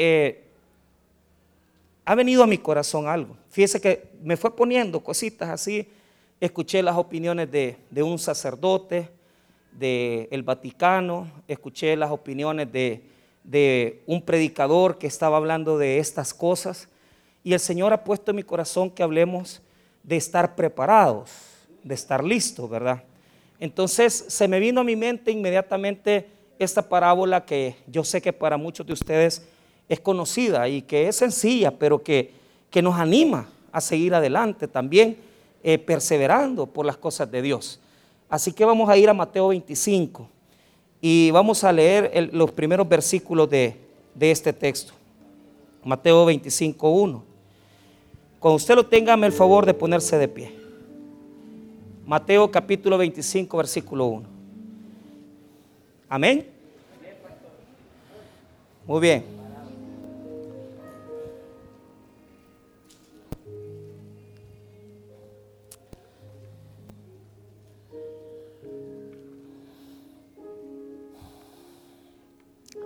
eh, ha venido a mi corazón algo. Fíjese que me fue poniendo cositas así. Escuché las opiniones de, un sacerdote del Vaticano, escuché las opiniones de, de un predicador que estaba hablando de estas cosas. Y el Señor ha puesto en mi corazón que hablemos de estar preparados, de estar listos, ¿verdad? Entonces se me vino a mi mente inmediatamente esta parábola que yo sé que para muchos de ustedes es conocida y que es sencilla, pero que, que nos anima a seguir adelante también, eh, perseverando por las cosas de Dios. Así que vamos a ir a Mateo 25 y vamos a leer los primeros versículos de, de este texto. Mateo 25, 1. Cuando usted lo tenga, me el favor de ponerse de pie. Mateo capítulo 25, versículo 1. Amén. Muy bien.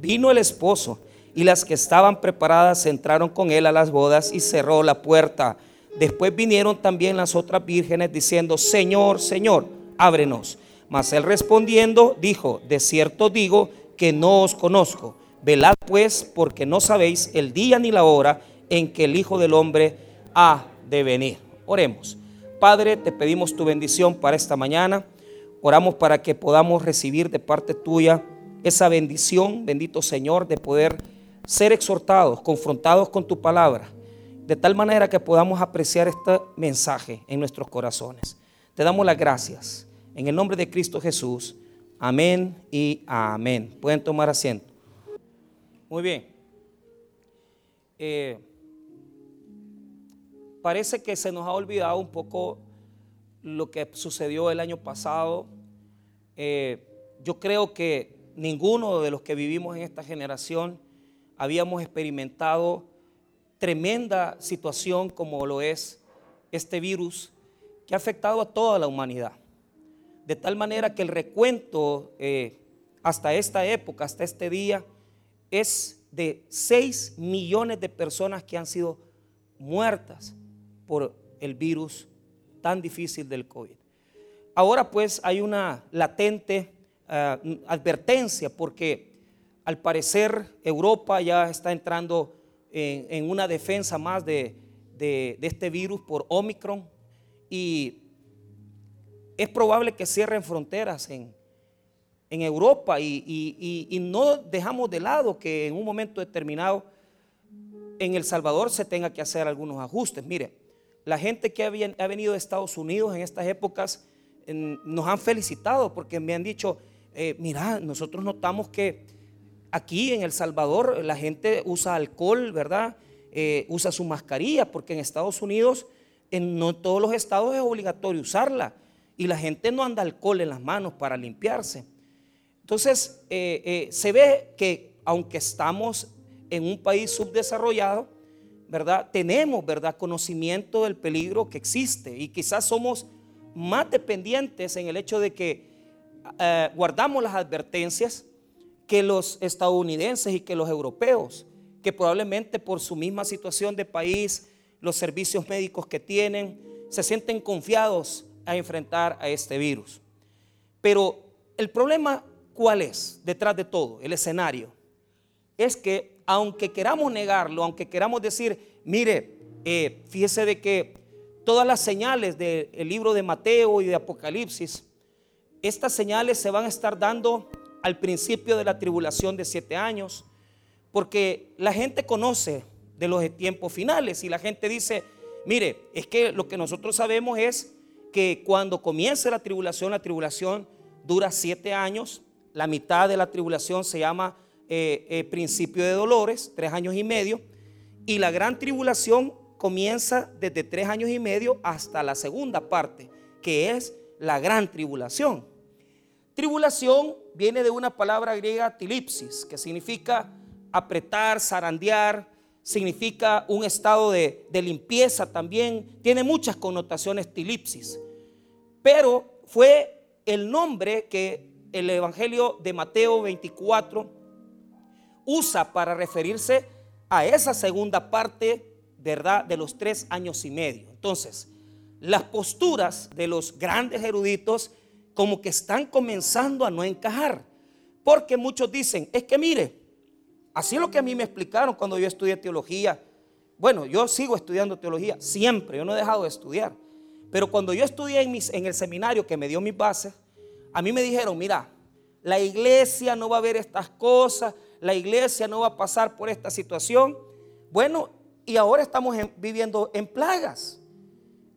Vino el esposo y las que estaban preparadas entraron con él a las bodas y cerró la puerta. Después vinieron también las otras vírgenes diciendo, Señor, Señor, ábrenos. Mas él respondiendo dijo, de cierto digo que no os conozco. Velad pues porque no sabéis el día ni la hora en que el Hijo del Hombre ha de venir. Oremos. Padre, te pedimos tu bendición para esta mañana. Oramos para que podamos recibir de parte tuya esa bendición, bendito Señor, de poder ser exhortados, confrontados con tu palabra, de tal manera que podamos apreciar este mensaje en nuestros corazones. Te damos las gracias. En el nombre de Cristo Jesús. Amén y amén. Pueden tomar asiento. Muy bien. Eh, parece que se nos ha olvidado un poco lo que sucedió el año pasado. Eh, yo creo que ninguno de los que vivimos en esta generación habíamos experimentado tremenda situación como lo es este virus que ha afectado a toda la humanidad. De tal manera que el recuento eh, hasta esta época, hasta este día, es de 6 millones de personas que han sido muertas por el virus tan difícil del COVID. Ahora pues hay una latente eh, advertencia porque al parecer Europa ya está entrando en, una defensa más de, este virus por Omicron y es probable que cierren fronteras en, Europa y, no dejamos de lado que en un momento determinado en El Salvador se tenga que hacer algunos ajustes. Mire, la gente que ha venido de Estados Unidos en estas épocas nos han felicitado porque me han dicho, eh, mira, nosotros notamos que aquí en El Salvador la gente usa alcohol, ¿verdad? Eh, usa su mascarilla, porque en Estados Unidos, en no todos los estados es obligatorio usarla. Y la gente no anda alcohol en las manos para limpiarse. Entonces, eh, se ve que aunque estamos en un país subdesarrollado, ¿verdad? Tenemos, ¿verdad? Conocimiento del peligro que existe y quizás somos más dependientes en el hecho de que eh, guardamos las advertencias que los estadounidenses y que los europeos, que probablemente por su misma situación de país, los servicios médicos que tienen, se sienten confiados a enfrentar a este virus. Pero el problema, ¿cuál es detrás de todo? El escenario. Es que aunque queramos negarlo, aunque queramos decir, mire, eh, fíjese de que todas las señales del libro de Mateo y de Apocalipsis, estas señales se van a estar dando al principio de la tribulación de siete años, porque la gente conoce de los tiempos finales y la gente dice, mire, es que lo que nosotros sabemos es que cuando comience la tribulación, la tribulación dura siete años, la mitad de la tribulación se llama eh, eh, principio de dolores, tres años y medio, y la gran tribulación comienza desde tres años y medio hasta la segunda parte, que es la gran tribulación. Tribulación viene de una palabra griega tilipsis, que significa apretar, zarandear, significa un estado de, de limpieza también, tiene muchas connotaciones tilipsis, pero fue el nombre que el Evangelio de Mateo 24 usa para referirse a esa segunda parte, ¿verdad?, de los tres años y medio. Entonces, las posturas de los grandes eruditos como que están comenzando a no encajar, porque muchos dicen, es que mire, así es lo que a mí me explicaron cuando yo estudié teología. Bueno, yo sigo estudiando teología, siempre, yo no he dejado de estudiar. Pero cuando yo estudié en, en el seminario que me dio mis bases, a mí me dijeron, mira, la iglesia no va a ver estas cosas, la iglesia no va a pasar por esta situación. Bueno, y ahora estamos viviendo en plagas.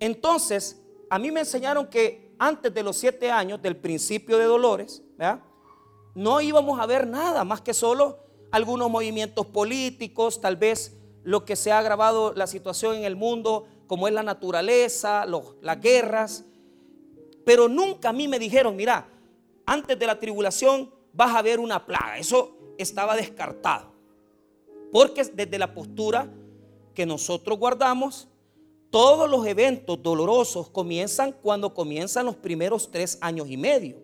Entonces, a mí me enseñaron que antes de los siete años del principio de dolores, no íbamos a ver nada más que solo algunos movimientos políticos, tal vez lo que se ha agravado la situación en el mundo, como es la naturaleza, las guerras. Pero nunca a mí me dijeron, mira, antes de la tribulación vas a ver una plaga. Eso estaba descartado. Porque desde la postura que nosotros guardamos, todos los eventos dolorosos comienzan cuando comienzan los primeros tres años y medio.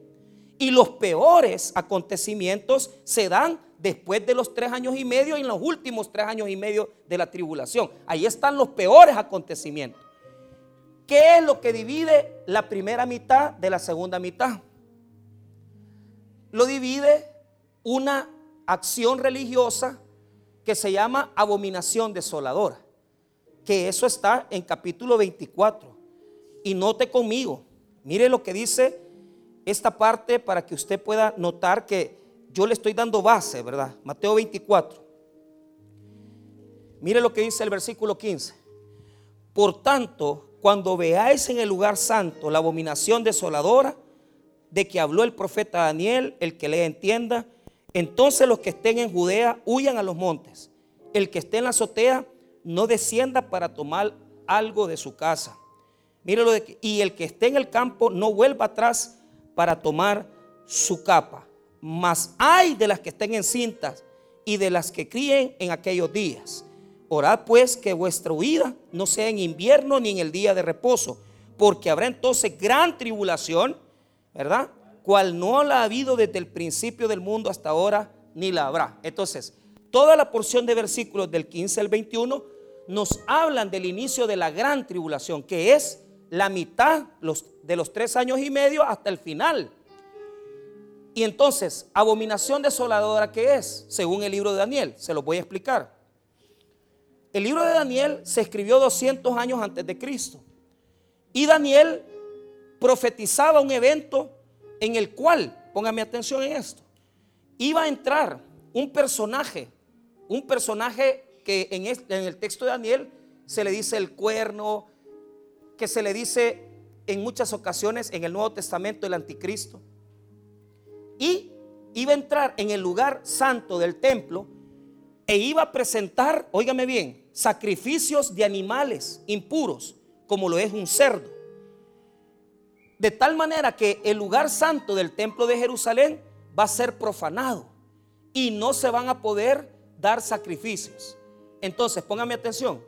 Y los peores acontecimientos se dan después de los tres años y medio y en los últimos tres años y medio de la tribulación. Ahí están los peores acontecimientos. ¿Qué es lo que divide la primera mitad de la segunda mitad? Lo divide una acción religiosa que se llama abominación desoladora. Que eso está en capítulo 24. Y note conmigo, mire lo que dice esta parte para que usted pueda notar que yo le estoy dando base, ¿verdad? Mateo 24. Mire lo que dice el versículo 15. Por tanto, cuando veáis en el lugar santo la abominación desoladora de que habló el profeta Daniel, el que le entienda, entonces los que estén en Judea huyan a los montes. El que esté en la azotea no descienda para tomar algo de su casa. Mírelo de, y el que esté en el campo no vuelva atrás para tomar su capa. Mas hay de las que estén en cintas y de las que críen en aquellos días. Orad pues que vuestra huida no sea en invierno ni en el día de reposo, porque habrá entonces gran tribulación, ¿verdad? cual no la ha habido desde el principio del mundo hasta ahora, ni la habrá. Entonces, toda la porción de versículos del 15 al 21 nos hablan del inicio de la gran tribulación, que es la mitad de los tres años y medio hasta el final. Y entonces, abominación desoladora, ¿qué es? Según el libro de Daniel, se lo voy a explicar. El libro de Daniel se escribió 200 años antes de Cristo. Y Daniel profetizaba un evento en el cual, póngame atención en esto, iba a entrar un personaje, un personaje que en, el texto de Daniel se le dice el cuerno, que se le dice en muchas ocasiones en el Nuevo Testamento el anticristo. Y iba a entrar en el lugar santo del templo e iba a presentar, óigame bien, sacrificios de animales impuros, como lo es un cerdo. De tal manera que el lugar santo del templo de Jerusalén va a ser profanado y no se van a poder dar sacrificios. Entonces, póngame atención.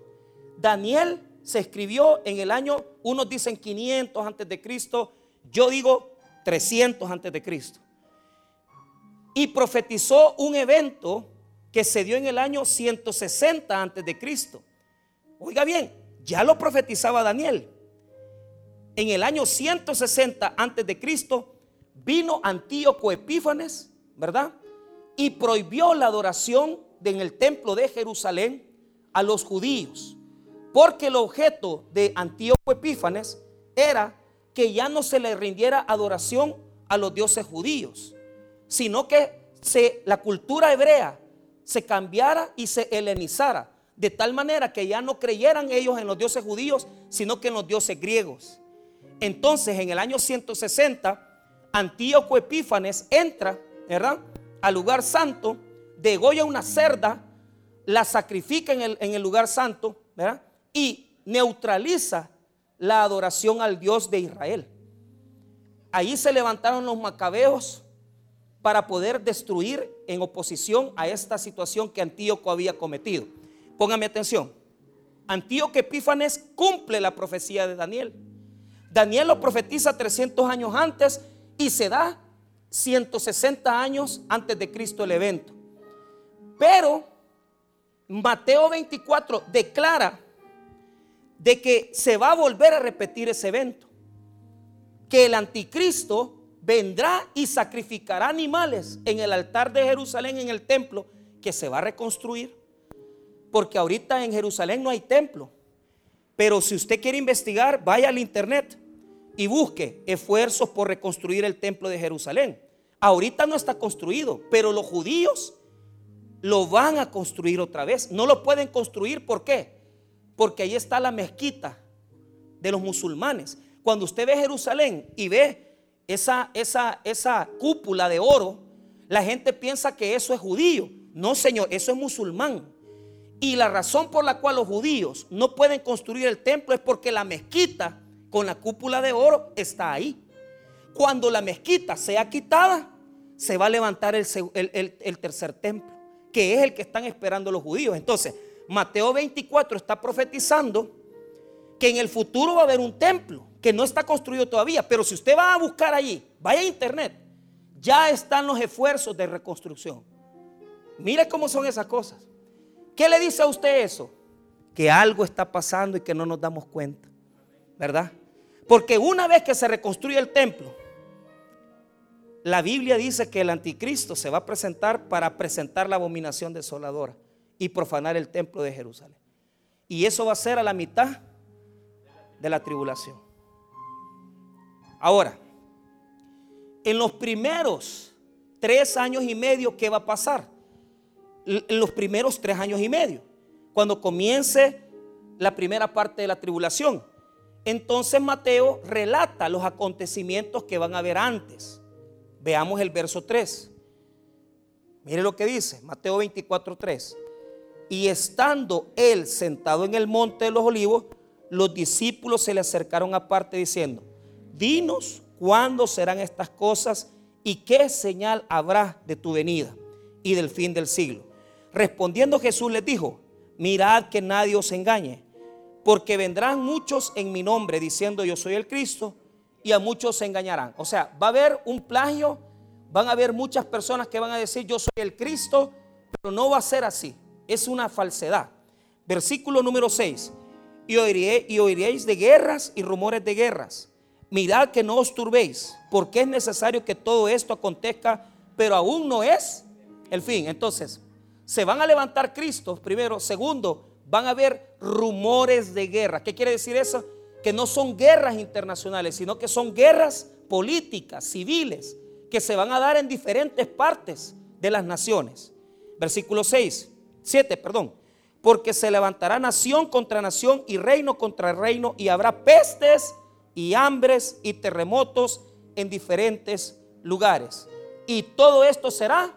Daniel se escribió en el año, unos dicen 500 antes de Cristo, yo digo 300 antes de Cristo. Y profetizó un evento que se dio en el año 160 antes de Cristo. Oiga bien, ya lo profetizaba Daniel en el año 160 antes de Cristo vino Antíoco Epífanes, ¿verdad? Y prohibió la adoración en el templo de Jerusalén a los judíos, porque el objeto de Antíoco Epífanes era que ya no se le rindiera adoración a los dioses judíos, sino que se, la cultura hebrea se cambiara y se helenizara, de tal manera que ya no creyeran ellos en los dioses judíos, sino que en los dioses griegos. Entonces, en el año 160, Antíoco Epífanes entra, ¿verdad? Al lugar santo, degolla una cerda, la sacrifica en el, lugar santo. Y neutraliza la adoración al Dios de Israel. Ahí se levantaron los macabeos para poder destruir en oposición a esta situación que Antíoco había cometido. Póngame atención. Antíoco Epífanes cumple la profecía de Daniel. Daniel lo profetiza 300 años antes y se da 160 años antes de Cristo el evento. Pero Mateo 24 declara de que se va a volver a repetir ese evento. Que el anticristo vendrá y sacrificará animales en el altar de Jerusalén, en el templo, que se va a reconstruir. Porque ahorita en Jerusalén no hay templo. Pero si usted quiere investigar, vaya al internet y busque esfuerzos por reconstruir el templo de Jerusalén. Ahorita no está construido, pero los judíos lo van a construir otra vez. No lo pueden construir, ¿por qué? porque ahí está la mezquita de los musulmanes. Cuando usted ve Jerusalén y ve esa, esa, esa cúpula de oro, la gente piensa que eso es judío. No, Señor, eso es musulmán. Y la razón por la cual los judíos no pueden construir el templo es porque la mezquita con la cúpula de oro está ahí. Cuando la mezquita sea quitada, se va a levantar el, el tercer templo, que es el que están esperando los judíos. Entonces, Mateo 24 está profetizando que en el futuro va a haber un templo que no está construido todavía, pero si usted va a buscar allí, vaya a internet, ya están los esfuerzos de reconstrucción. Mire cómo son esas cosas. ¿Qué le dice a usted eso? Que algo está pasando y que no nos damos cuenta, ¿verdad? Porque una vez que se reconstruye el templo, la Biblia dice que el anticristo se va a presentar para presentar la abominación desoladora y profanar el templo de Jerusalén. Y eso va a ser a la mitad de la tribulación. Ahora, en los primeros tres años y medio, ¿qué va a pasar? En los primeros tres años y medio, cuando comience la primera parte de la tribulación. Entonces Mateo relata los acontecimientos que van a haber antes. Veamos el verso 3. Mire lo que dice, Mateo 24, 3. Y estando él sentado en el monte de los olivos, los discípulos se le acercaron aparte diciendo, dinos cuándo serán estas cosas y qué señal habrá de tu venida y del fin del siglo. Respondiendo Jesús les dijo, mirad que nadie os engañe, porque vendrán muchos en mi nombre diciendo yo soy el Cristo y a muchos se engañarán. O sea, va a haber un plagio, van a haber muchas personas que van a decir yo soy el Cristo, pero no va a ser así es una falsedad. Versículo número 6. Y, y oiréis de guerras y rumores de guerras. Mirad que no os turbéis, porque es necesario que todo esto acontezca, pero aún no es el fin. Entonces, se van a levantar Cristos, primero. Segundo, van a haber rumores de guerra. ¿Qué quiere decir eso? Que no son guerras internacionales, sino que son guerras políticas, civiles, que se van a dar en diferentes partes de las naciones. Versículo 6. 7, perdón. Porque se levantará nación contra nación y reino contra reino y habrá pestes y hambres y terremotos en diferentes lugares. Y todo esto será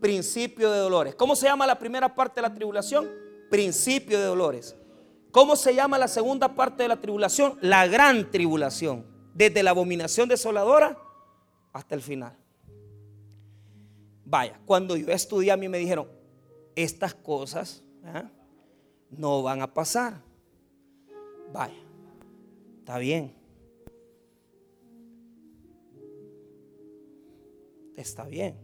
principio de dolores. ¿Cómo se llama la primera parte de la tribulación? Principio de dolores. ¿Cómo se llama la segunda parte de la tribulación? La gran tribulación. Desde la abominación desoladora hasta el final. Vaya, cuando yo estudié a mí me dijeron, estas cosas ¿ah? no van a pasar. Vaya, está bien. Está bien.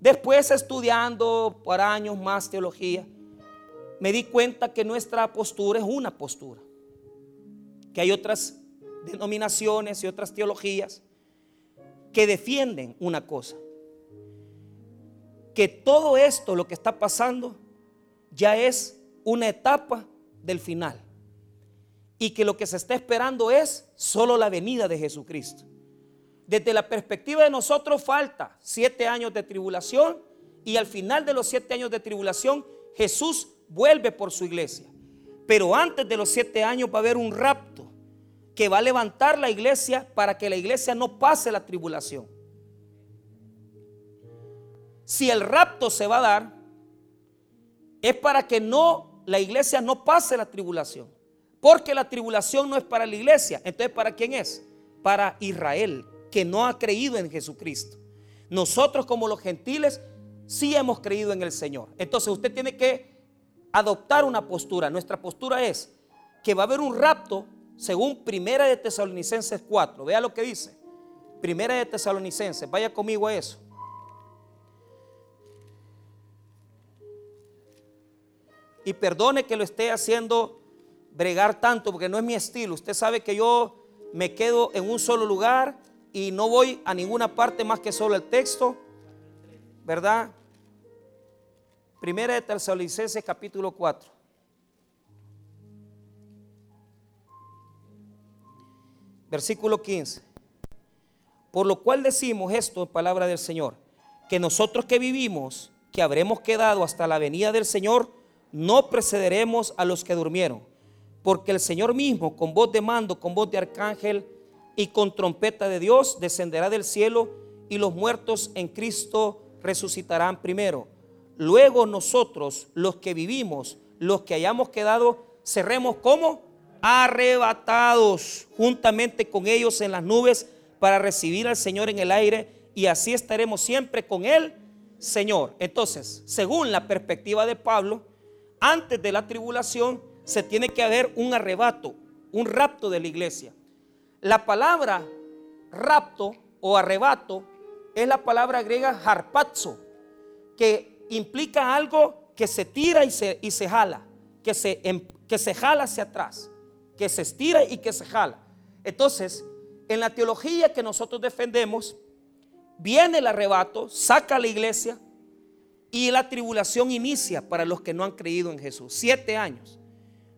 Después estudiando por años más teología, me di cuenta que nuestra postura es una postura. Que hay otras denominaciones y otras teologías que defienden una cosa que todo esto, lo que está pasando, ya es una etapa del final. Y que lo que se está esperando es solo la venida de Jesucristo. Desde la perspectiva de nosotros falta siete años de tribulación y al final de los siete años de tribulación Jesús vuelve por su iglesia. Pero antes de los siete años va a haber un rapto que va a levantar la iglesia para que la iglesia no pase la tribulación. Si el rapto se va a dar, es para que no la iglesia no pase la tribulación. Porque la tribulación no es para la iglesia. Entonces, ¿para quién es? Para Israel, que no ha creído en Jesucristo. Nosotros como los gentiles sí hemos creído en el Señor. Entonces usted tiene que adoptar una postura. Nuestra postura es que va a haber un rapto según Primera de Tesalonicenses 4. Vea lo que dice. Primera de Tesalonicenses. Vaya conmigo a eso. Y perdone que lo esté haciendo bregar tanto porque no es mi estilo. Usted sabe que yo me quedo en un solo lugar y no voy a ninguna parte más que solo el texto. ¿Verdad? Primera de Tesalonicenses capítulo 4. Versículo 15. Por lo cual decimos esto en palabra del Señor, que nosotros que vivimos, que habremos quedado hasta la venida del Señor, no precederemos a los que durmieron, porque el Señor mismo, con voz de mando, con voz de arcángel y con trompeta de Dios, descenderá del cielo y los muertos en Cristo resucitarán primero. Luego nosotros, los que vivimos, los que hayamos quedado, cerremos como arrebatados juntamente con ellos en las nubes para recibir al Señor en el aire y así estaremos siempre con Él, Señor. Entonces, según la perspectiva de Pablo, antes de la tribulación se tiene que haber un arrebato, un rapto de la iglesia. La palabra rapto o arrebato es la palabra griega harpazo, que implica algo que se tira y se, y se jala, que se, em, que se jala hacia atrás, que se estira y que se jala. Entonces, en la teología que nosotros defendemos, viene el arrebato, saca la iglesia, y la tribulación inicia para los que no han creído en Jesús. Siete años.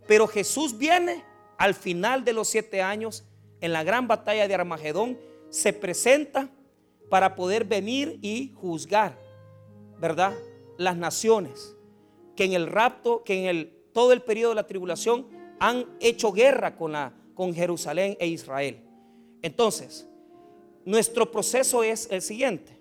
Pero Jesús viene al final de los siete años, en la gran batalla de Armagedón, se presenta para poder venir y juzgar, ¿verdad? Las naciones que en el rapto, que en el, todo el periodo de la tribulación han hecho guerra con, la, con Jerusalén e Israel. Entonces, nuestro proceso es el siguiente.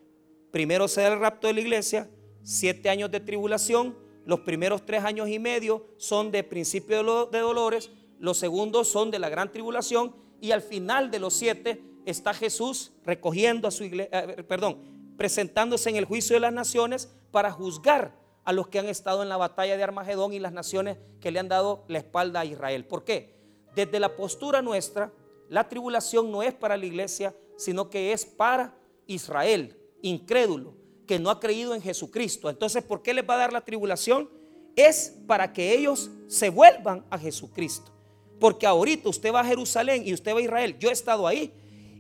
Primero se da el rapto de la iglesia, siete años de tribulación, los primeros tres años y medio son de principio de dolores, los segundos son de la gran tribulación y al final de los siete está Jesús recogiendo a su iglesia, eh, perdón, presentándose en el juicio de las naciones para juzgar a los que han estado en la batalla de Armagedón y las naciones que le han dado la espalda a Israel. ¿Por qué? Desde la postura nuestra, la tribulación no es para la iglesia, sino que es para Israel, incrédulo, que no ha creído en Jesucristo. Entonces, ¿por qué les va a dar la tribulación? Es para que ellos se vuelvan a Jesucristo. Porque ahorita usted va a Jerusalén y usted va a Israel. Yo he estado ahí.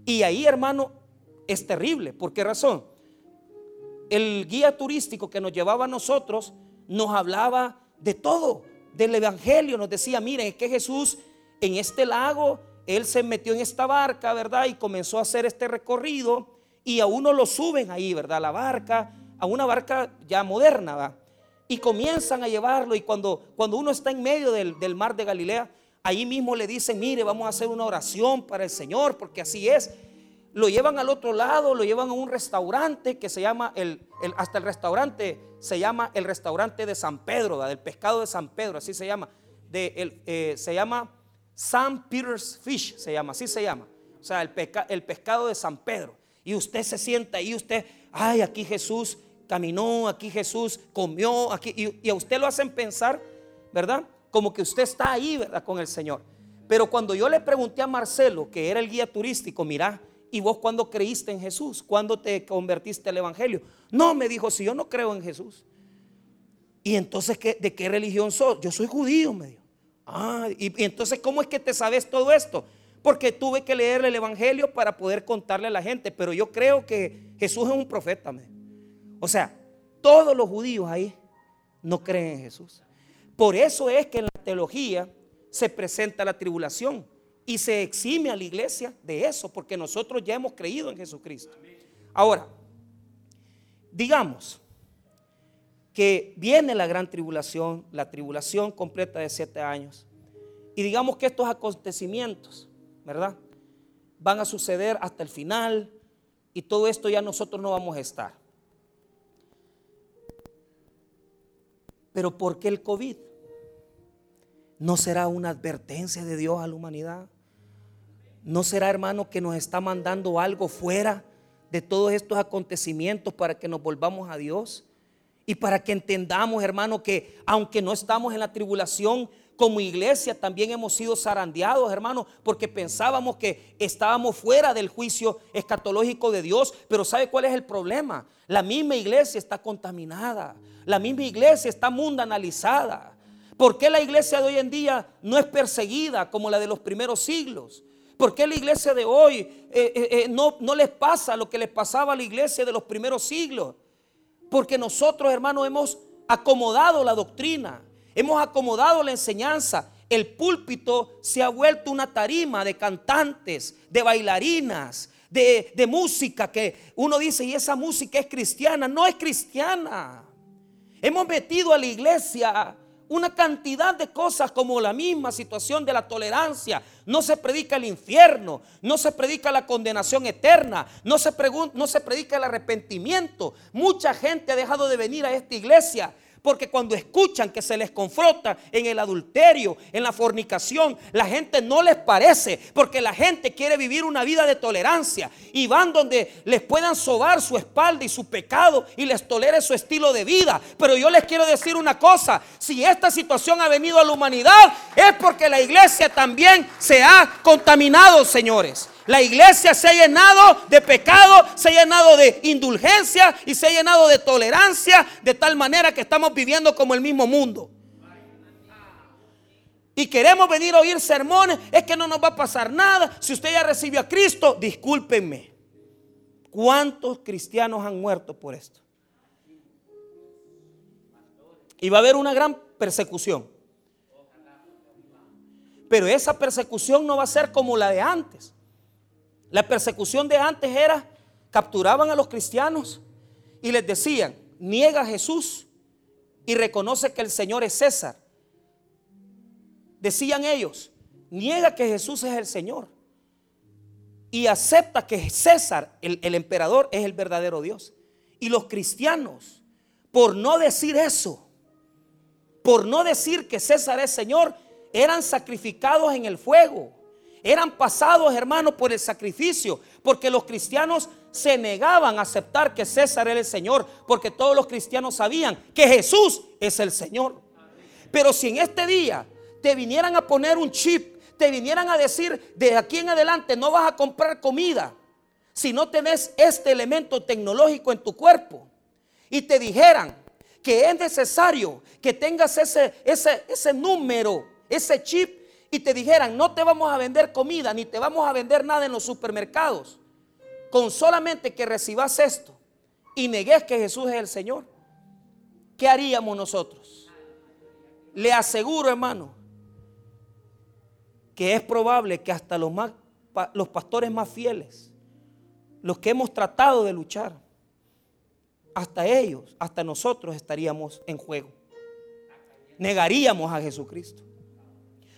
Y ahí, hermano, es terrible. ¿Por qué razón? El guía turístico que nos llevaba a nosotros nos hablaba de todo, del Evangelio. Nos decía, miren, es que Jesús en este lago, Él se metió en esta barca, ¿verdad? Y comenzó a hacer este recorrido y a uno lo suben ahí, ¿verdad? La barca, a una barca ya moderna, ¿va? Y comienzan a llevarlo y cuando, cuando uno está en medio del, mar de Galilea, ahí mismo le dicen, mire, vamos a hacer una oración para el Señor, porque así es. Lo llevan al otro lado, lo llevan a un restaurante que se llama, el, hasta el restaurante se llama el restaurante de San Pedro, del pescado de San Pedro, así se llama. De, el, eh, se llama San Peter's Fish, se llama, así se llama. O sea, el, el pescado de San Pedro. Y usted se sienta ahí, usted, ay, aquí Jesús caminó, aquí Jesús comió, aquí, y, a usted lo hacen pensar, ¿verdad? Como que usted está ahí, ¿verdad? Con el Señor. Pero cuando yo le pregunté a Marcelo, que era el guía turístico, mira, ¿y vos cuándo creíste en Jesús? ¿Cuándo te convertiste al Evangelio? No, me dijo, si yo no creo en Jesús. Y entonces, ¿de qué religión sos? Yo soy judío, me dijo. Ah, y, entonces, ¿cómo es que te sabes todo esto? Porque tuve que leer el Evangelio para poder contarle a la gente. Pero yo creo que Jesús es un profeta. O sea, Todos los judíos ahí no creen en Jesús. Por eso es que en la teología se presenta la tribulación y se exime a la iglesia de eso, porque nosotros ya hemos creído en Jesucristo. Ahora, digamos que viene la gran tribulación, la tribulación completa de siete años, y digamos que estos acontecimientos, ¿verdad? Van a suceder hasta el final y todo esto ya nosotros no vamos a estar. Pero ¿por qué el COVID? ¿No será una advertencia de Dios a la humanidad? ¿No será, hermano, que nos está mandando algo fuera de todos estos acontecimientos para que nos volvamos a Dios? Y para que entendamos, hermano, que aunque no estamos en la tribulación, como iglesia también hemos sido zarandeados, hermano, porque pensábamos que estábamos fuera del juicio escatológico de Dios. Pero ¿sabe cuál es el problema? La misma iglesia está contaminada. La misma iglesia está mundanalizada. ¿Por qué la iglesia de hoy en día no es perseguida como la de los primeros siglos? ¿Por qué la iglesia de hoy eh, eh, eh, no, no les pasa lo que les pasaba a la iglesia de los primeros siglos? Porque nosotros, hermanos, hemos acomodado la doctrina, hemos acomodado la enseñanza. El púlpito se ha vuelto una tarima de cantantes, de bailarinas, de, de música que uno dice, y esa música es cristiana. No es cristiana. Hemos metido a la iglesia una cantidad de cosas como la misma situación de la tolerancia. No se predica el infierno, no se predica la condenación eterna, no se, no se predica el arrepentimiento. Mucha gente ha dejado de venir a esta iglesia porque cuando escuchan que se les confronta en el adulterio, en la fornicación, la gente no les parece, porque la gente quiere vivir una vida de tolerancia y van donde les puedan sobar su espalda y su pecado y les tolere su estilo de vida. Pero yo les quiero decir una cosa, si esta situación ha venido a la humanidad es porque la iglesia también se ha contaminado, señores. La iglesia se ha llenado de pecado, se ha llenado de indulgencia y se ha llenado de tolerancia, de tal manera que estamos viviendo como el mismo mundo. Y queremos venir a oír sermones, es que no nos va a pasar nada. Si usted ya recibió a Cristo, discúlpenme. ¿Cuántos cristianos han muerto por esto? Y va a haber una gran persecución. Pero esa persecución no va a ser como la de antes. La persecución de antes era, capturaban a los cristianos y les decían, niega a Jesús y reconoce que el Señor es César. Decían ellos, niega que Jesús es el Señor y acepta que César, el, el emperador, es el verdadero Dios. Y los cristianos, por no decir eso, por no decir que César es Señor, eran sacrificados en el fuego eran pasados, hermanos, por el sacrificio, porque los cristianos se negaban a aceptar que César era el Señor, porque todos los cristianos sabían que Jesús es el Señor. Pero si en este día te vinieran a poner un chip, te vinieran a decir, de aquí en adelante no vas a comprar comida si no tenés este elemento tecnológico en tu cuerpo, y te dijeran que es necesario que tengas ese, ese, ese número, ese chip y te dijeran, no te vamos a vender comida, ni te vamos a vender nada en los supermercados, con solamente que recibas esto y negues que Jesús es el Señor, ¿qué haríamos nosotros? Le aseguro, hermano, que es probable que hasta los, más, los pastores más fieles, los que hemos tratado de luchar, hasta ellos, hasta nosotros estaríamos en juego. Negaríamos a Jesucristo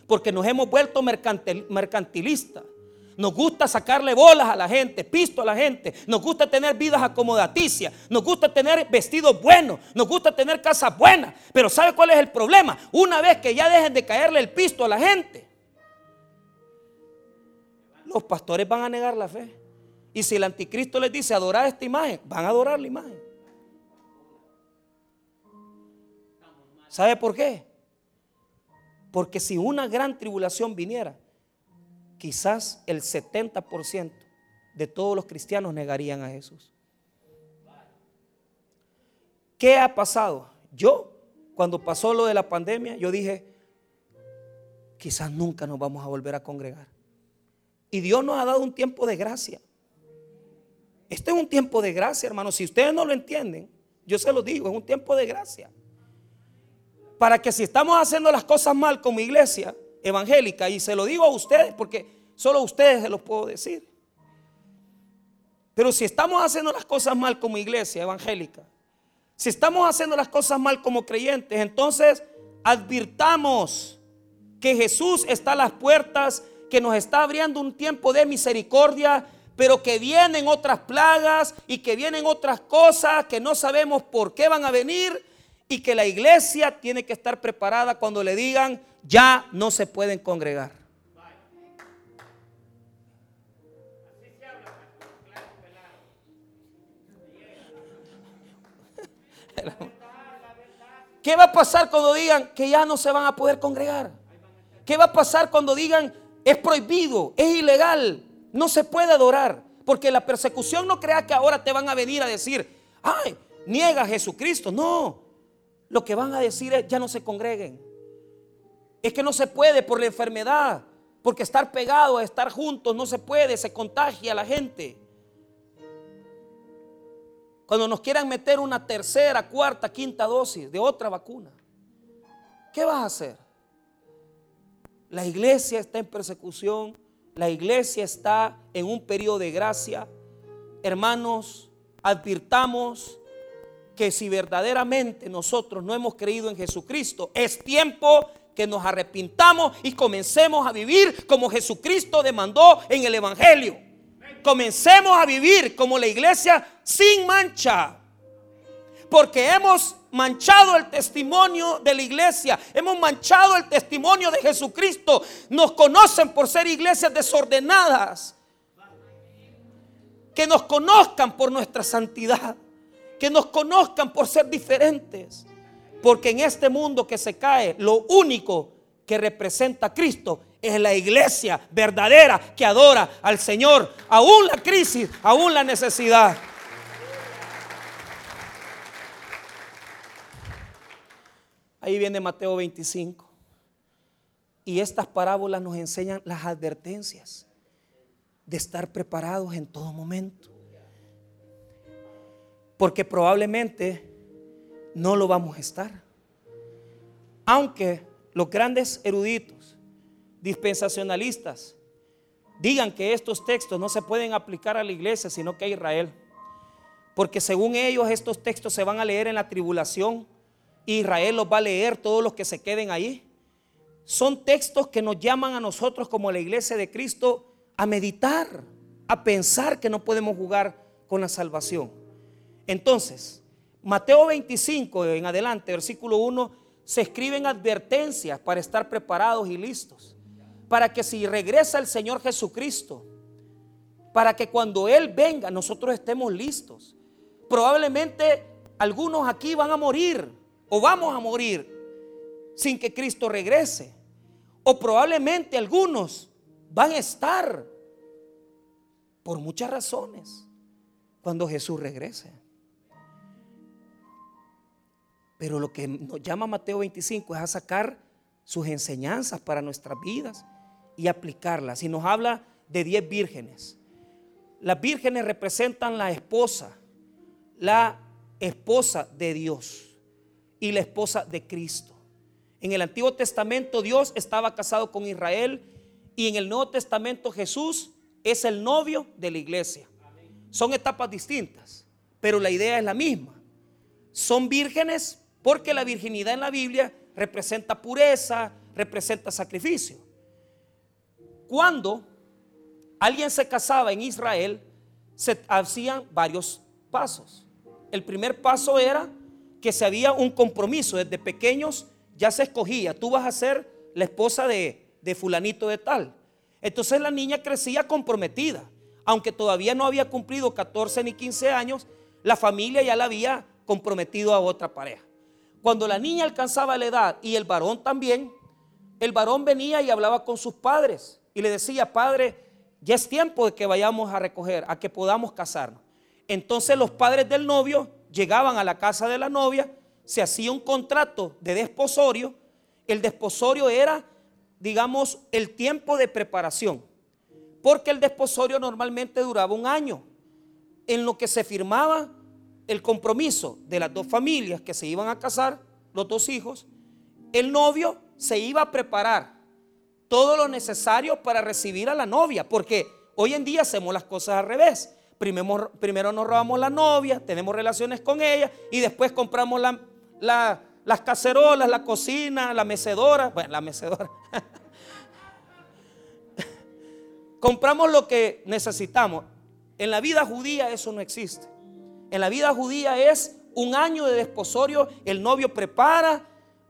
porque nos hemos vuelto mercantilistas. Nos gusta sacarle bolas a la gente, pisto a la gente. Nos gusta tener vidas acomodaticias. Nos gusta tener vestidos buenos. Nos gusta tener casas buenas. Pero ¿sabe cuál es el problema? Una vez que ya dejen de caerle el pisto a la gente, los pastores van a negar la fe. Y si el anticristo les dice adorar esta imagen, van a adorar la imagen. ¿Sabe por qué? Porque si una gran tribulación viniera, quizás el 70% de todos los cristianos negarían a Jesús. ¿Qué ha pasado? Yo, cuando pasó lo de la pandemia, yo dije, quizás nunca nos vamos a volver a congregar. Y Dios nos ha dado un tiempo de gracia. Este es un tiempo de gracia, hermano. Si ustedes no lo entienden, Yo se lo digo, es un tiempo de gracia. Para que si estamos haciendo las cosas mal como iglesia evangélica, y se lo digo a ustedes porque solo a ustedes se los puedo decir. Pero si estamos haciendo las cosas mal como iglesia evangélica, si estamos haciendo las cosas mal como creyentes, entonces advirtamos que Jesús está a las puertas, que nos está abriendo un tiempo de misericordia, pero que vienen otras plagas y que vienen otras cosas que no sabemos por qué van a venir y que la iglesia tiene que estar preparada cuando le digan ya no se pueden congregar. ¿Qué va a pasar cuando digan que ya no se van a poder congregar? ¿Qué va a pasar cuando digan es prohibido, es ilegal, no se puede adorar? Porque la persecución no crea que ahora te van a venir a decir, ay, niega a Jesucristo. No, lo que van a decir es ya no se congreguen. Es que no se puede por la enfermedad, porque estar pegado, estar juntos, no se puede, se contagia a la gente. Cuando nos quieran meter una tercera, cuarta, quinta dosis de otra vacuna, ¿qué vas a hacer? La iglesia está en persecución, la iglesia está en un periodo de gracia. Hermanos, advirtamos que si verdaderamente nosotros no hemos creído en Jesucristo, es tiempo que nos arrepintamos y comencemos a vivir como Jesucristo demandó en el Evangelio comencemos a vivir como la iglesia sin mancha. Porque hemos manchado el testimonio de la iglesia, hemos manchado el testimonio de Jesucristo. Nos conocen por ser iglesias desordenadas. Que nos conozcan por nuestra santidad, que nos conozcan por ser diferentes. Porque en este mundo que se cae, lo único que representa a Cristo es la iglesia verdadera que adora al Señor, aún la crisis, aún la necesidad. Ahí viene Mateo 25. Y estas parábolas nos enseñan las advertencias de estar preparados en todo momento. Porque probablemente no lo vamos a estar. Aunque los grandes eruditos dispensacionalistas digan que estos textos no se pueden aplicar a la iglesia, sino que a Israel. Porque según ellos estos textos se van a leer en la tribulación. Israel los va a leer todos los que se queden ahí. Son textos que nos llaman a nosotros como la iglesia de Cristo a meditar, a pensar que no podemos jugar con la salvación. Entonces, Mateo 25 en adelante, versículo 1, se escriben advertencias para estar preparados y listos para que si regresa el Señor Jesucristo, para que cuando Él venga nosotros estemos listos. Probablemente algunos aquí van a morir o vamos a morir sin que Cristo regrese. O probablemente algunos van a estar por muchas razones cuando Jesús regrese. Pero lo que nos llama Mateo 25 es a sacar sus enseñanzas para nuestras vidas y aplicarlas. Y nos habla de diez vírgenes. Las vírgenes representan la esposa, la esposa de Dios y la esposa de Cristo. En el Antiguo Testamento Dios estaba casado con Israel y en el Nuevo Testamento Jesús es el novio de la iglesia. Son etapas distintas, pero la idea es la misma. Son vírgenes porque la virginidad en la Biblia representa pureza, representa sacrificio. Cuando alguien se casaba en Israel, se hacían varios pasos. El primer paso era que se había un compromiso. Desde pequeños ya se escogía, tú vas a ser la esposa de, de fulanito de tal. Entonces la niña crecía comprometida. Aunque todavía no había cumplido 14 ni 15 años, la familia ya la había comprometido a otra pareja. Cuando la niña alcanzaba la edad y el varón también, el varón venía y hablaba con sus padres y le decía, Padre, ya es tiempo de que vayamos a recoger, a que podamos casarnos. Entonces los padres del novio llegaban a la casa de la novia, se hacía un contrato de desposorio. El desposorio era, digamos, el tiempo de preparación, porque el desposorio normalmente duraba un año, en lo que se firmaba el compromiso de las dos familias que se iban a casar, los dos hijos, el novio se iba a preparar todo lo necesario para recibir a la novia, porque hoy en día hacemos las cosas al revés. Primero, primero nos robamos la novia, tenemos relaciones con ella y después compramos las cacerolas, la cocina, la mecedora, bueno, la mecedora. compramos lo que necesitamos. En la vida judía eso no existe. En la vida judía es un año de desposorio, el novio prepara,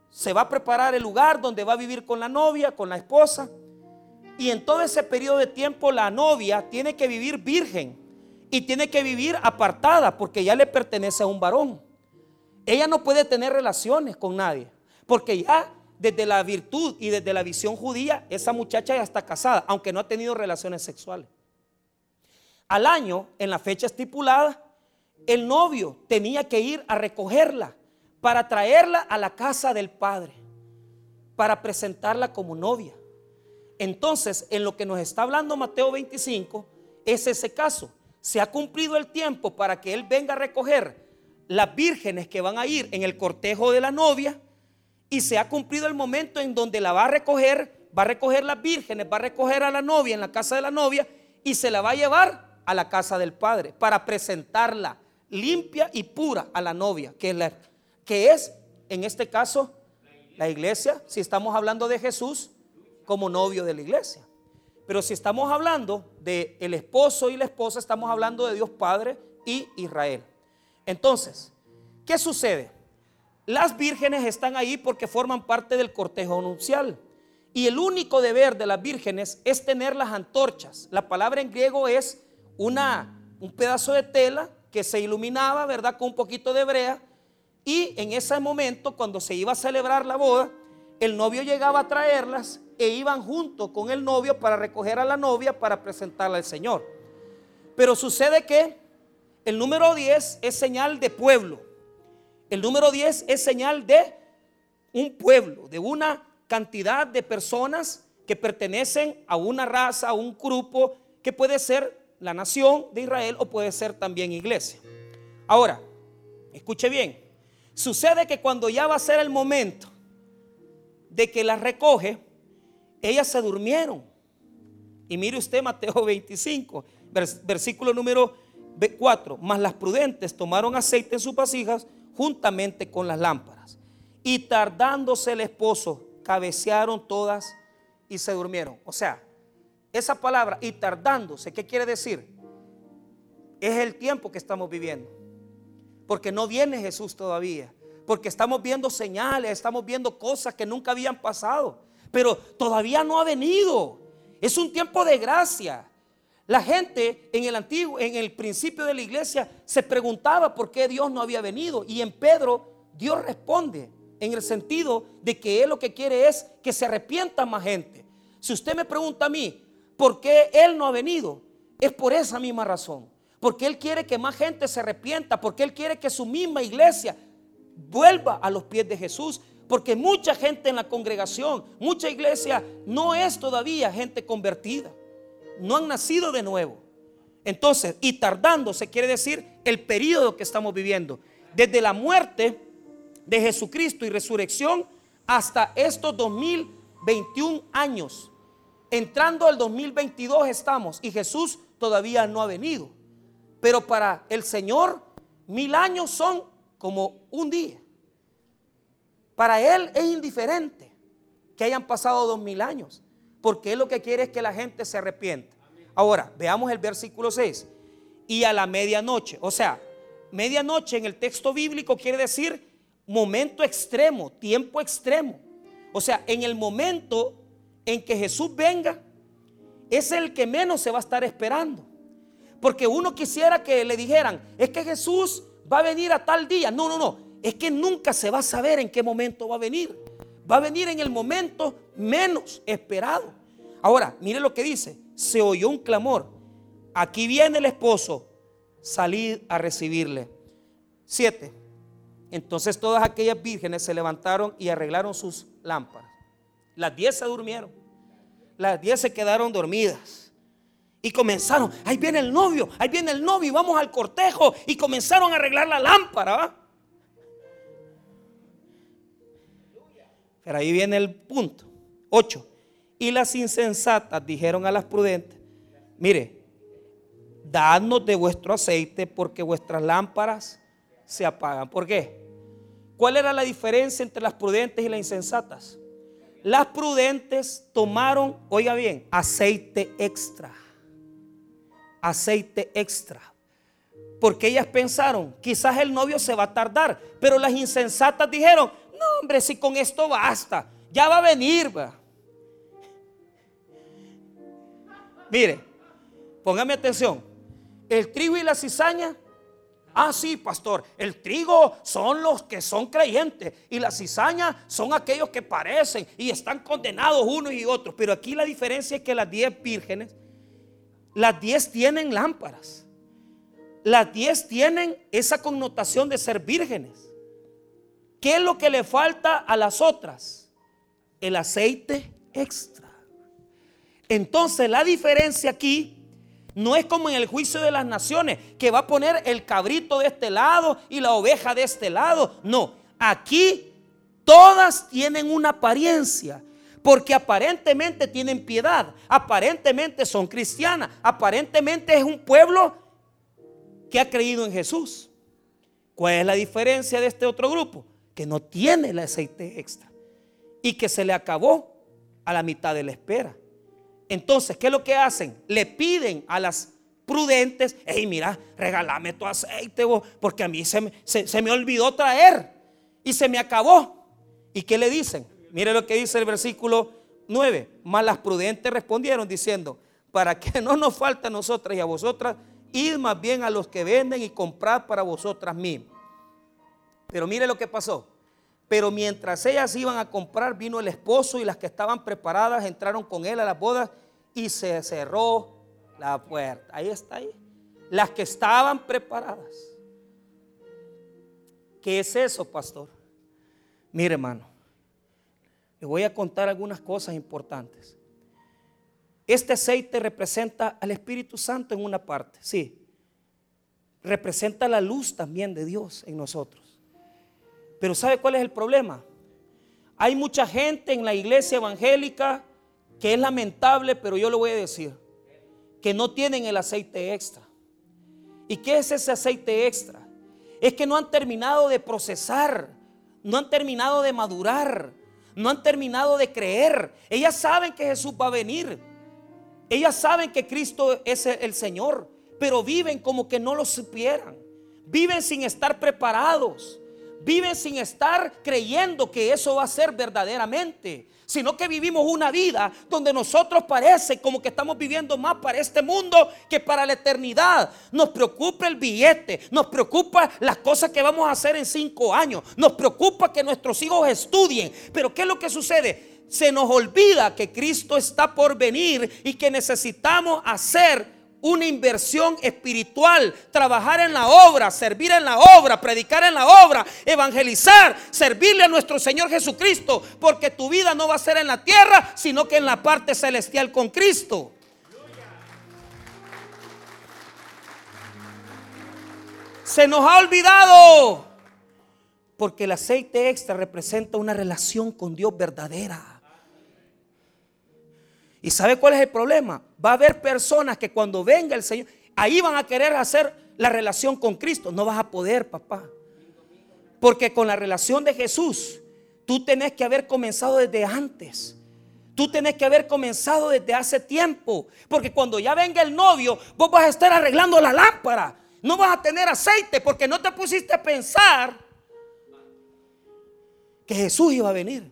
se va a preparar el lugar donde va a vivir con la novia, con la esposa. Y en todo ese periodo de tiempo la novia tiene que vivir virgen y tiene que vivir apartada porque ya le pertenece a un varón. Ella no puede tener relaciones con nadie porque ya desde la virtud y desde la visión judía esa muchacha ya está casada, aunque no ha tenido relaciones sexuales. Al año, en la fecha estipulada, el novio tenía que ir a recogerla para traerla a la casa del padre, para presentarla como novia. Entonces, en lo que nos está hablando Mateo 25, es ese caso. Se ha cumplido el tiempo para que él venga a recoger las vírgenes que van a ir en el cortejo de la novia y se ha cumplido el momento en donde la va a recoger, va a recoger las vírgenes, va a recoger a la novia en la casa de la novia y se la va a llevar a la casa del padre para presentarla limpia y pura a la novia, que es, la, que es en este caso la iglesia, si estamos hablando de Jesús como novio de la iglesia. Pero si estamos hablando de el esposo y la esposa, estamos hablando de Dios Padre y Israel. Entonces, ¿qué sucede? Las vírgenes están ahí porque forman parte del cortejo nupcial. Y el único deber de las vírgenes es tener las antorchas. La palabra en griego es una, un pedazo de tela que se iluminaba, ¿verdad? Con un poquito de brea. Y en ese momento, cuando se iba a celebrar la boda, el novio llegaba a traerlas e iban junto con el novio para recoger a la novia para presentarla al Señor. Pero sucede que el número 10 es señal de pueblo. El número 10 es señal de un pueblo, de una cantidad de personas que pertenecen a una raza, a un grupo que puede ser la nación de Israel o puede ser también iglesia. Ahora, escuche bien, sucede que cuando ya va a ser el momento de que las recoge, ellas se durmieron. Y mire usted Mateo 25, versículo número 4, más las prudentes tomaron aceite en sus vasijas juntamente con las lámparas. Y tardándose el esposo, cabecearon todas y se durmieron. O sea, esa palabra y tardándose, ¿qué quiere decir? Es el tiempo que estamos viviendo. Porque no viene Jesús todavía. Porque estamos viendo señales, estamos viendo cosas que nunca habían pasado. Pero todavía no ha venido. Es un tiempo de gracia. La gente en el antiguo, en el principio de la iglesia, se preguntaba por qué Dios no había venido. Y en Pedro, Dios responde en el sentido de que Él lo que quiere es que se arrepienta más gente. Si usted me pregunta a mí, ¿Por qué Él no ha venido? Es por esa misma razón. Porque Él quiere que más gente se arrepienta. Porque Él quiere que su misma iglesia vuelva a los pies de Jesús. Porque mucha gente en la congregación, mucha iglesia no es todavía gente convertida. No han nacido de nuevo. Entonces, y tardándose quiere decir el periodo que estamos viviendo. Desde la muerte de Jesucristo y resurrección hasta estos 2021 años Entrando al 2022 estamos y Jesús todavía no ha venido. Pero para el Señor mil años son como un día. Para Él es indiferente que hayan pasado dos mil años, porque Él lo que quiere es que la gente se arrepienta. Ahora, veamos el versículo 6. Y a la medianoche, o sea, medianoche en el texto bíblico quiere decir momento extremo, tiempo extremo. O sea, en el momento en que Jesús venga es el que menos se va a estar esperando. Porque uno quisiera que le dijeran, es que Jesús va a venir a tal día. No, no, no. Es que nunca se va a saber en qué momento va a venir. Va a venir en el momento menos esperado. Ahora, mire lo que dice. Se oyó un clamor. Aquí viene el esposo. Salid a recibirle. Siete. Entonces todas aquellas vírgenes se levantaron y arreglaron sus lámparas. Las diez se durmieron. Las diez se quedaron dormidas. Y comenzaron, ahí viene el novio, ahí viene el novio, vamos al cortejo. Y comenzaron a arreglar la lámpara. Pero ahí viene el punto. 8. Y las insensatas dijeron a las prudentes, mire, dadnos de vuestro aceite porque vuestras lámparas se apagan. ¿Por qué? ¿Cuál era la diferencia entre las prudentes y las insensatas? Las prudentes tomaron, oiga bien, aceite extra. Aceite extra. Porque ellas pensaron, quizás el novio se va a tardar. Pero las insensatas dijeron, no hombre, si con esto basta, ya va a venir. Va. Mire, póngame atención. El trigo y la cizaña Ah, sí, pastor, el trigo son los que son creyentes y la cizaña son aquellos que parecen y están condenados unos y otros. Pero aquí la diferencia es que las diez vírgenes, las diez tienen lámparas. Las diez tienen esa connotación de ser vírgenes. ¿Qué es lo que le falta a las otras? El aceite extra. Entonces la diferencia aquí no es como en el juicio de las naciones, que va a poner el cabrito de este lado y la oveja de este lado. No, aquí todas tienen una apariencia, porque aparentemente tienen piedad, aparentemente son cristianas, aparentemente es un pueblo que ha creído en Jesús. ¿Cuál es la diferencia de este otro grupo? Que no tiene el aceite extra y que se le acabó a la mitad de la espera. Entonces, ¿qué es lo que hacen? Le piden a las prudentes, hey, mira, regálame tu aceite, porque a mí se, se, me olvidó traer y se me acabó. ¿Y qué le dicen? Mire lo que dice el versículo 9. Más las prudentes respondieron diciendo, para que no nos falte a nosotras y a vosotras, id más bien a los que venden y comprad para vosotras mismas. Pero mire lo que pasó. Pero mientras ellas iban a comprar, vino el esposo y las que estaban preparadas entraron con él a las bodas y se cerró la puerta. Ahí está ahí. Las que estaban preparadas. ¿Qué es eso, pastor? Mire, hermano, le voy a contar algunas cosas importantes. Este aceite representa al Espíritu Santo en una parte, sí. Representa la luz también de Dios en nosotros. Pero ¿sabe cuál es el problema? Hay mucha gente en la iglesia evangélica que es lamentable, pero yo lo voy a decir, que no tienen el aceite extra. ¿Y qué es ese aceite extra? Es que no han terminado de procesar, no han terminado de madurar, no han terminado de creer. Ellas saben que Jesús va a venir. Ellas saben que Cristo es el Señor, pero viven como que no lo supieran. Viven sin estar preparados viven sin estar creyendo que eso va a ser verdaderamente, sino que vivimos una vida donde nosotros parece como que estamos viviendo más para este mundo que para la eternidad. Nos preocupa el billete, nos preocupa las cosas que vamos a hacer en cinco años, nos preocupa que nuestros hijos estudien, pero ¿qué es lo que sucede? Se nos olvida que Cristo está por venir y que necesitamos hacer una inversión espiritual, trabajar en la obra, servir en la obra, predicar en la obra, evangelizar, servirle a nuestro Señor Jesucristo, porque tu vida no va a ser en la tierra, sino que en la parte celestial con Cristo. Se nos ha olvidado, porque el aceite extra representa una relación con Dios verdadera. ¿Y sabe cuál es el problema? Va a haber personas que cuando venga el Señor, ahí van a querer hacer la relación con Cristo. No vas a poder, papá. Porque con la relación de Jesús, tú tenés que haber comenzado desde antes. Tú tenés que haber comenzado desde hace tiempo. Porque cuando ya venga el novio, vos vas a estar arreglando la lámpara. No vas a tener aceite porque no te pusiste a pensar que Jesús iba a venir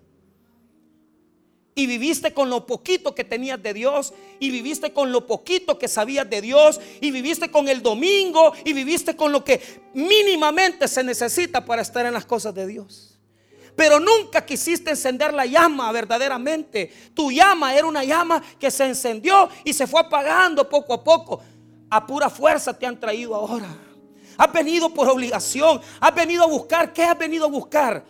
y viviste con lo poquito que tenías de Dios y viviste con lo poquito que sabías de Dios y viviste con el domingo y viviste con lo que mínimamente se necesita para estar en las cosas de Dios. Pero nunca quisiste encender la llama verdaderamente. Tu llama era una llama que se encendió y se fue apagando poco a poco. A pura fuerza te han traído ahora. Has venido por obligación. Has venido a buscar. ¿Qué has venido a buscar?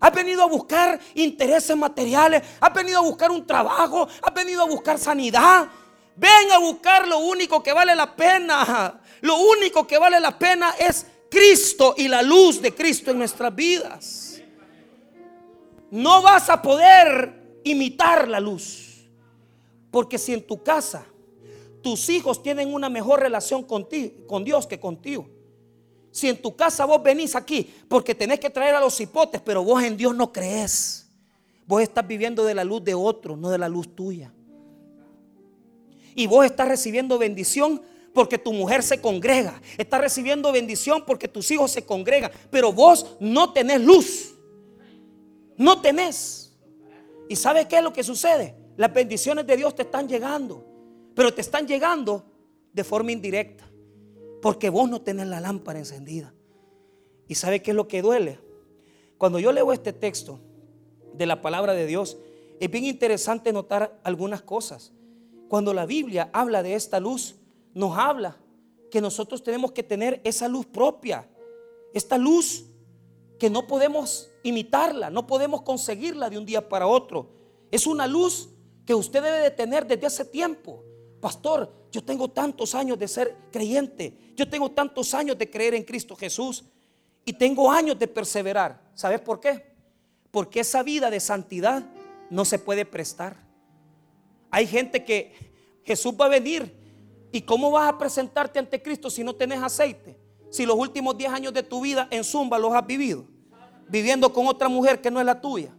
Has venido a buscar intereses materiales. Has venido a buscar un trabajo. Has venido a buscar sanidad. Ven a buscar lo único que vale la pena. Lo único que vale la pena es Cristo y la luz de Cristo en nuestras vidas. No vas a poder imitar la luz. Porque si en tu casa tus hijos tienen una mejor relación contigo, con Dios que contigo. Si en tu casa vos venís aquí porque tenés que traer a los hipotes, pero vos en Dios no crees. Vos estás viviendo de la luz de otro, no de la luz tuya. Y vos estás recibiendo bendición porque tu mujer se congrega. Estás recibiendo bendición porque tus hijos se congregan. Pero vos no tenés luz. No tenés. ¿Y sabes qué es lo que sucede? Las bendiciones de Dios te están llegando. Pero te están llegando de forma indirecta. Porque vos no tenés la lámpara encendida. ¿Y sabe qué es lo que duele? Cuando yo leo este texto de la palabra de Dios, es bien interesante notar algunas cosas. Cuando la Biblia habla de esta luz, nos habla que nosotros tenemos que tener esa luz propia. Esta luz que no podemos imitarla, no podemos conseguirla de un día para otro. Es una luz que usted debe de tener desde hace tiempo. Pastor, yo tengo tantos años de ser creyente. Yo tengo tantos años de creer en Cristo Jesús. Y tengo años de perseverar. ¿Sabes por qué? Porque esa vida de santidad no se puede prestar. Hay gente que Jesús va a venir. ¿Y cómo vas a presentarte ante Cristo si no tenés aceite? Si los últimos 10 años de tu vida en Zumba los has vivido. Viviendo con otra mujer que no es la tuya.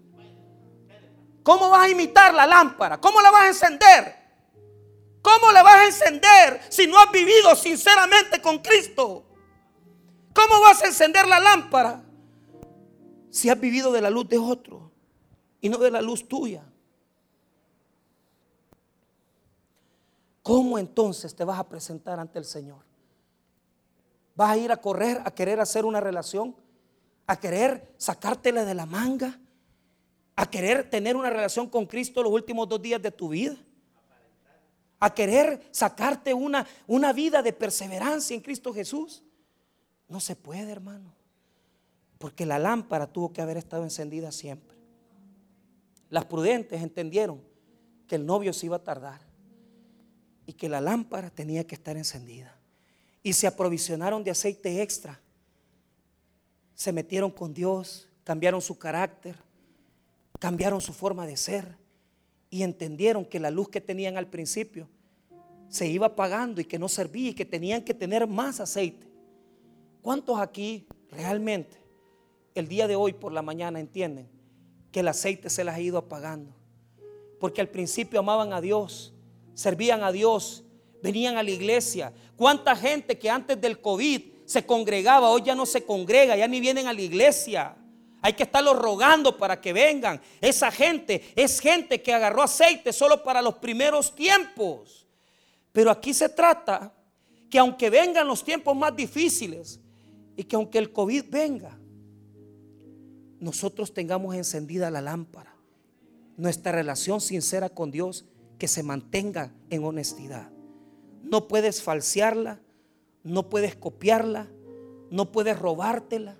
¿Cómo vas a imitar la lámpara? ¿Cómo la vas a encender? ¿Cómo la vas a encender si no has vivido sinceramente con Cristo? ¿Cómo vas a encender la lámpara si has vivido de la luz de otro y no de la luz tuya? ¿Cómo entonces te vas a presentar ante el Señor? ¿Vas a ir a correr, a querer hacer una relación? ¿A querer sacártela de la manga? ¿A querer tener una relación con Cristo los últimos dos días de tu vida? ¿A querer sacarte una, una vida de perseverancia en Cristo Jesús? No se puede, hermano. Porque la lámpara tuvo que haber estado encendida siempre. Las prudentes entendieron que el novio se iba a tardar y que la lámpara tenía que estar encendida. Y se aprovisionaron de aceite extra. Se metieron con Dios, cambiaron su carácter, cambiaron su forma de ser y entendieron que la luz que tenían al principio se iba apagando y que no servía y que tenían que tener más aceite. ¿Cuántos aquí realmente el día de hoy por la mañana entienden que el aceite se les ha ido apagando? Porque al principio amaban a Dios, servían a Dios, venían a la iglesia. ¿Cuánta gente que antes del COVID se congregaba, hoy ya no se congrega, ya ni vienen a la iglesia? Hay que estarlos rogando para que vengan. Esa gente es gente que agarró aceite solo para los primeros tiempos. Pero aquí se trata que aunque vengan los tiempos más difíciles y que aunque el COVID venga, nosotros tengamos encendida la lámpara. Nuestra relación sincera con Dios que se mantenga en honestidad. No puedes falsearla, no puedes copiarla, no puedes robártela,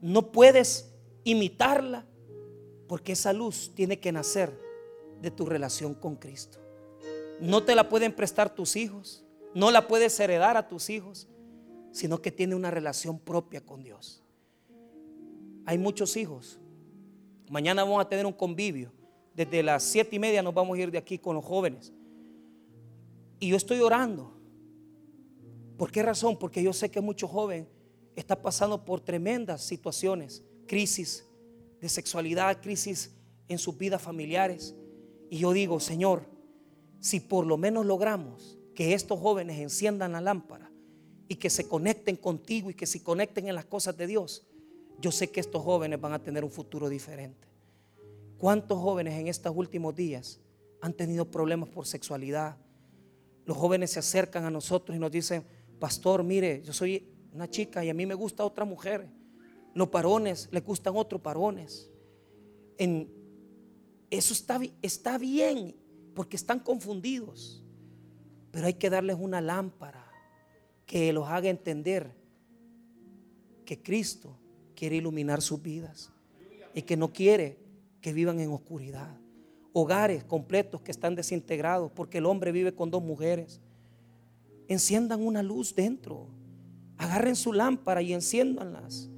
no puedes imitarla, porque esa luz tiene que nacer de tu relación con Cristo. No te la pueden prestar tus hijos, no la puedes heredar a tus hijos, sino que tiene una relación propia con Dios. Hay muchos hijos. Mañana vamos a tener un convivio desde las siete y media nos vamos a ir de aquí con los jóvenes. Y yo estoy orando. ¿Por qué razón? Porque yo sé que mucho joven está pasando por tremendas situaciones, crisis de sexualidad, crisis en sus vidas familiares. Y yo digo, Señor, si por lo menos logramos que estos jóvenes enciendan la lámpara y que se conecten contigo y que se conecten en las cosas de Dios, yo sé que estos jóvenes van a tener un futuro diferente. ¿Cuántos jóvenes en estos últimos días han tenido problemas por sexualidad? Los jóvenes se acercan a nosotros y nos dicen, pastor, mire, yo soy una chica y a mí me gusta otra mujer. Los varones les gustan otros varones. En, eso está, está bien porque están confundidos. Pero hay que darles una lámpara que los haga entender que Cristo quiere iluminar sus vidas y que no quiere que vivan en oscuridad. hogares completos que están desintegrados porque el hombre vive con dos mujeres. Enciendan una luz dentro. Agarren su lámpara y enciéndanlas.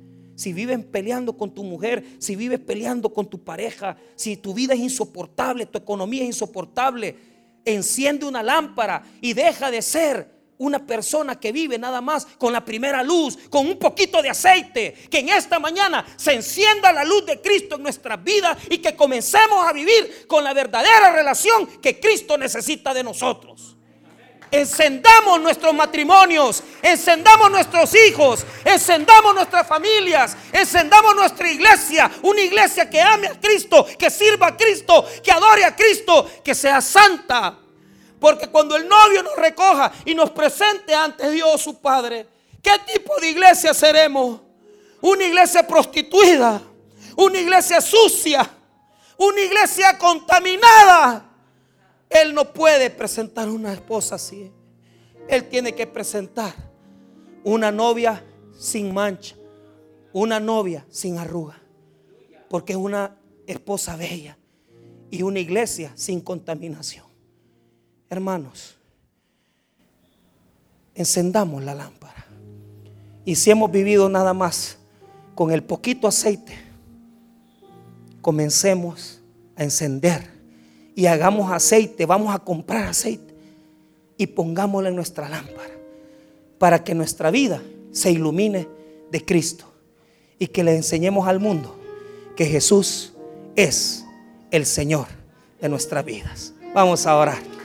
Si viven peleando con tu mujer, si vives peleando con tu pareja, si tu vida es insoportable, tu economía es insoportable, enciende una lámpara y deja de ser una persona que vive nada más con la primera luz, con un poquito de aceite, que en esta mañana se encienda la luz de Cristo en nuestras vidas y que comencemos a vivir con la verdadera relación que Cristo necesita de nosotros. Encendamos nuestros matrimonios, encendamos nuestros hijos, encendamos nuestras familias, encendamos nuestra iglesia, una iglesia que ame a Cristo, que sirva a Cristo, que adore a Cristo, que sea santa, porque cuando el novio nos recoja y nos presente ante Dios su Padre, ¿qué tipo de iglesia seremos? Una iglesia prostituida, una iglesia sucia, una iglesia contaminada. Él no puede presentar una esposa así. Él tiene que presentar una novia sin mancha, una novia sin arruga, porque es una esposa bella y una iglesia sin contaminación. Hermanos, encendamos la lámpara. Y si hemos vivido nada más con el poquito aceite, comencemos a encender y hagamos aceite, vamos a comprar aceite y pongámoslo en nuestra lámpara para que nuestra vida se ilumine de Cristo y que le enseñemos al mundo que Jesús es el Señor de nuestras vidas. Vamos a orar.